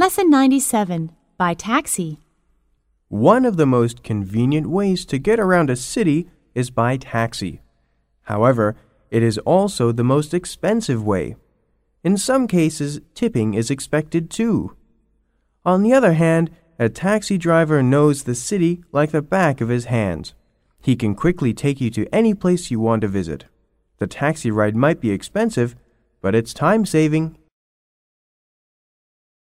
Lesson 97 By Taxi. One of the most convenient ways to get around a city is by taxi. However, it is also the most expensive way. In some cases, tipping is expected too. On the other hand, a taxi driver knows the city like the back of his hands. He can quickly take you to any place you want to visit. The taxi ride might be expensive, but it's time saving